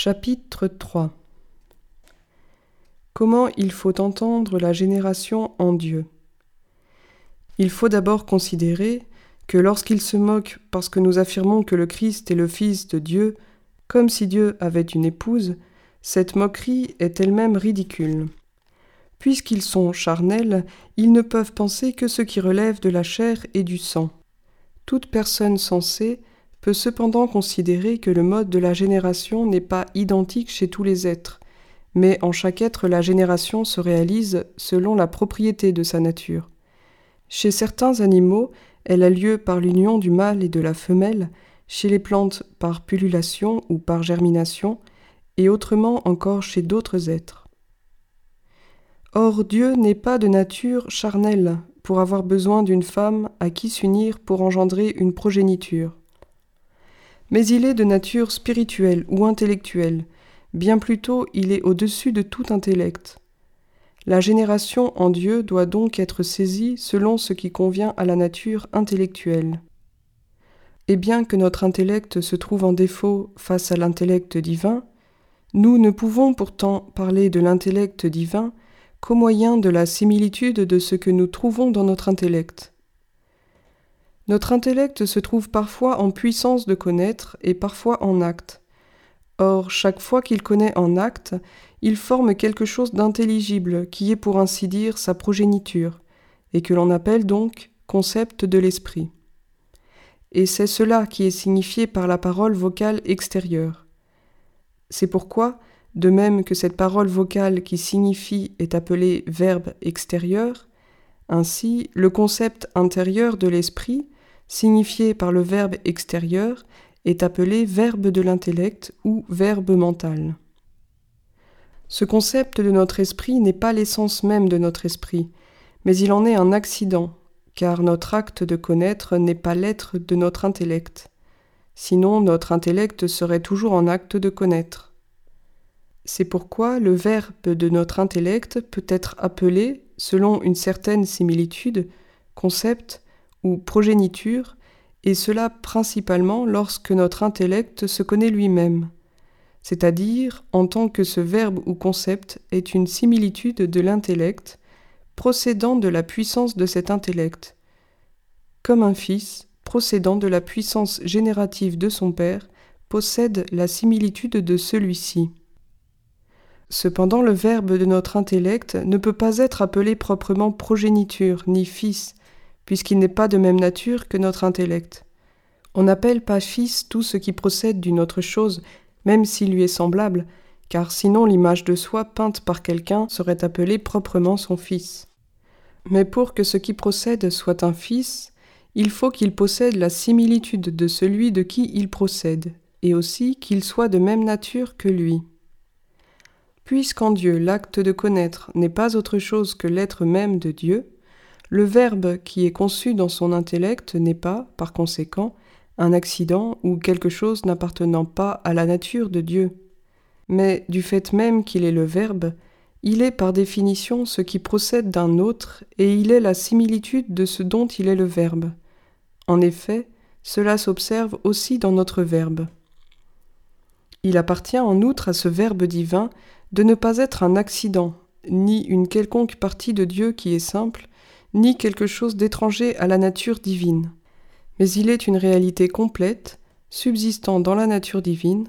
Chapitre 3 Comment il faut entendre la génération en Dieu Il faut d'abord considérer que lorsqu'il se moque parce que nous affirmons que le Christ est le Fils de Dieu, comme si Dieu avait une épouse, cette moquerie est elle-même ridicule. Puisqu'ils sont charnels, ils ne peuvent penser que ce qui relève de la chair et du sang. Toute personne sensée peut cependant considérer que le mode de la génération n'est pas identique chez tous les êtres, mais en chaque être la génération se réalise selon la propriété de sa nature. Chez certains animaux, elle a lieu par l'union du mâle et de la femelle, chez les plantes par pullulation ou par germination, et autrement encore chez d'autres êtres. Or Dieu n'est pas de nature charnelle pour avoir besoin d'une femme à qui s'unir pour engendrer une progéniture mais il est de nature spirituelle ou intellectuelle, bien plutôt il est au-dessus de tout intellect. La génération en Dieu doit donc être saisie selon ce qui convient à la nature intellectuelle. Et bien que notre intellect se trouve en défaut face à l'intellect divin, nous ne pouvons pourtant parler de l'intellect divin qu'au moyen de la similitude de ce que nous trouvons dans notre intellect. Notre intellect se trouve parfois en puissance de connaître et parfois en acte. Or, chaque fois qu'il connaît en acte, il forme quelque chose d'intelligible qui est pour ainsi dire sa progéniture, et que l'on appelle donc concept de l'esprit. Et c'est cela qui est signifié par la parole vocale extérieure. C'est pourquoi, de même que cette parole vocale qui signifie est appelée verbe extérieur, ainsi le concept intérieur de l'esprit signifié par le verbe extérieur, est appelé verbe de l'intellect ou verbe mental. Ce concept de notre esprit n'est pas l'essence même de notre esprit, mais il en est un accident, car notre acte de connaître n'est pas l'être de notre intellect. Sinon notre intellect serait toujours en acte de connaître. C'est pourquoi le verbe de notre intellect peut être appelé, selon une certaine similitude, concept ou progéniture, et cela principalement lorsque notre intellect se connaît lui-même, c'est-à-dire en tant que ce verbe ou concept est une similitude de l'intellect, procédant de la puissance de cet intellect, comme un fils, procédant de la puissance générative de son père, possède la similitude de celui-ci. Cependant le verbe de notre intellect ne peut pas être appelé proprement progéniture ni fils, puisqu'il n'est pas de même nature que notre intellect. On n'appelle pas fils tout ce qui procède d'une autre chose, même s'il lui est semblable, car sinon l'image de soi peinte par quelqu'un serait appelée proprement son fils. Mais pour que ce qui procède soit un fils, il faut qu'il possède la similitude de celui de qui il procède, et aussi qu'il soit de même nature que lui. Puisqu'en Dieu l'acte de connaître n'est pas autre chose que l'être même de Dieu, le verbe qui est conçu dans son intellect n'est pas, par conséquent, un accident ou quelque chose n'appartenant pas à la nature de Dieu. Mais du fait même qu'il est le verbe, il est par définition ce qui procède d'un autre et il est la similitude de ce dont il est le verbe. En effet, cela s'observe aussi dans notre verbe. Il appartient en outre à ce verbe divin de ne pas être un accident, ni une quelconque partie de Dieu qui est simple, ni quelque chose d'étranger à la nature divine, mais il est une réalité complète, subsistant dans la nature divine,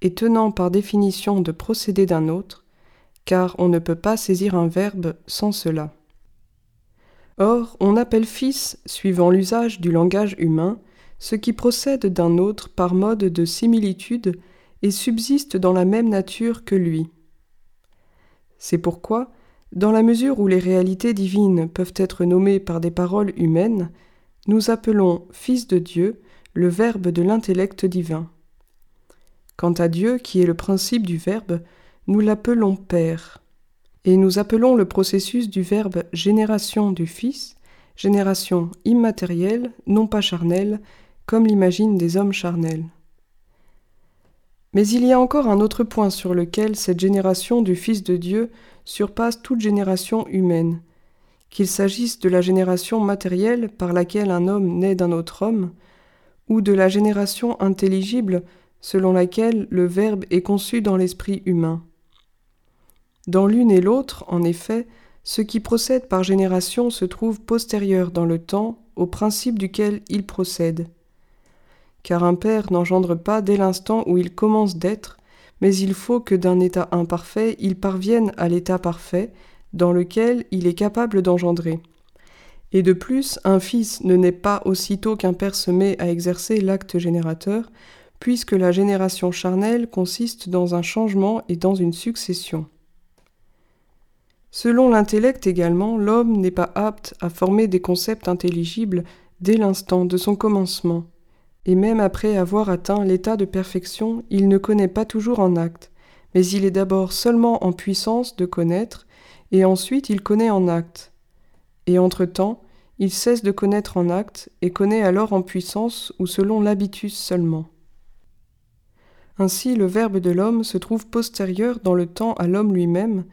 et tenant par définition de procéder d'un autre, car on ne peut pas saisir un verbe sans cela. Or, on appelle fils, suivant l'usage du langage humain, ce qui procède d'un autre par mode de similitude et subsiste dans la même nature que lui. C'est pourquoi, dans la mesure où les réalités divines peuvent être nommées par des paroles humaines, nous appelons Fils de Dieu le Verbe de l'intellect divin. Quant à Dieu, qui est le principe du Verbe, nous l'appelons Père. Et nous appelons le processus du Verbe génération du Fils, génération immatérielle, non pas charnelle, comme l'imaginent des hommes charnels. Mais il y a encore un autre point sur lequel cette génération du Fils de Dieu surpasse toute génération humaine, qu'il s'agisse de la génération matérielle par laquelle un homme naît d'un autre homme, ou de la génération intelligible selon laquelle le Verbe est conçu dans l'esprit humain. Dans l'une et l'autre, en effet, ce qui procède par génération se trouve postérieur dans le temps au principe duquel il procède. Car un père n'engendre pas dès l'instant où il commence d'être, mais il faut que d'un état imparfait il parvienne à l'état parfait, dans lequel il est capable d'engendrer. Et de plus, un fils ne naît pas aussitôt qu'un père se met à exercer l'acte générateur, puisque la génération charnelle consiste dans un changement et dans une succession. Selon l'intellect également, l'homme n'est pas apte à former des concepts intelligibles dès l'instant de son commencement, et même après avoir atteint l'état de perfection, il ne connaît pas toujours en acte, mais il est d'abord seulement en puissance de connaître, et ensuite il connaît en acte. Et entre-temps, il cesse de connaître en acte, et connaît alors en puissance ou selon l'habitus seulement. Ainsi le Verbe de l'homme se trouve postérieur dans le temps à l'homme lui-même,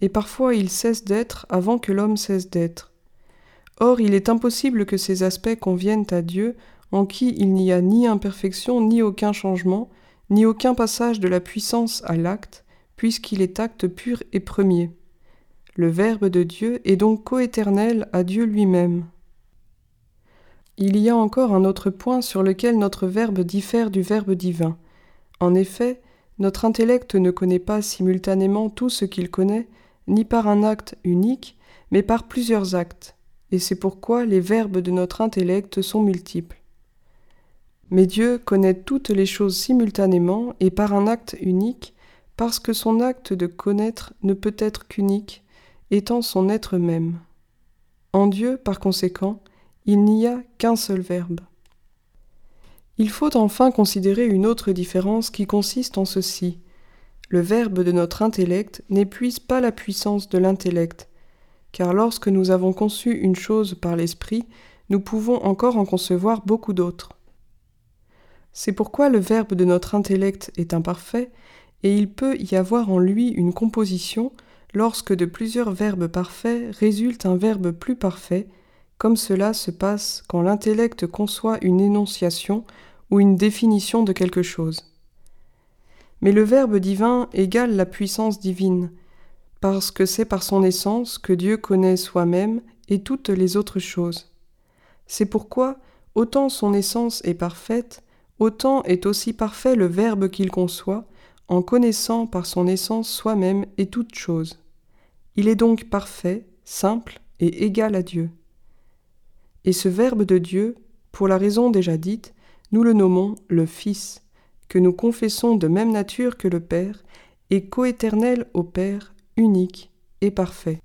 et parfois il cesse d'être avant que l'homme cesse d'être. Or il est impossible que ces aspects conviennent à Dieu, en qui il n'y a ni imperfection, ni aucun changement, ni aucun passage de la puissance à l'acte, puisqu'il est acte pur et premier. Le Verbe de Dieu est donc coéternel à Dieu lui-même. Il y a encore un autre point sur lequel notre Verbe diffère du Verbe divin. En effet, notre intellect ne connaît pas simultanément tout ce qu'il connaît, ni par un acte unique, mais par plusieurs actes, et c'est pourquoi les verbes de notre intellect sont multiples. Mais Dieu connaît toutes les choses simultanément et par un acte unique, parce que son acte de connaître ne peut être qu'unique, étant son être même. En Dieu, par conséquent, il n'y a qu'un seul verbe. Il faut enfin considérer une autre différence qui consiste en ceci. Le verbe de notre intellect n'épuise pas la puissance de l'intellect, car lorsque nous avons conçu une chose par l'esprit, nous pouvons encore en concevoir beaucoup d'autres. C'est pourquoi le verbe de notre intellect est imparfait, et il peut y avoir en lui une composition lorsque de plusieurs verbes parfaits résulte un verbe plus parfait, comme cela se passe quand l'intellect conçoit une énonciation ou une définition de quelque chose. Mais le Verbe divin égale la puissance divine, parce que c'est par son essence que Dieu connaît soi-même et toutes les autres choses. C'est pourquoi, autant son essence est parfaite, autant est aussi parfait le Verbe qu'il conçoit, en connaissant par son essence soi-même et toutes choses. Il est donc parfait, simple et égal à Dieu. Et ce Verbe de Dieu, pour la raison déjà dite, nous le nommons le Fils, que nous confessons de même nature que le Père, et coéternel au Père, unique et parfait.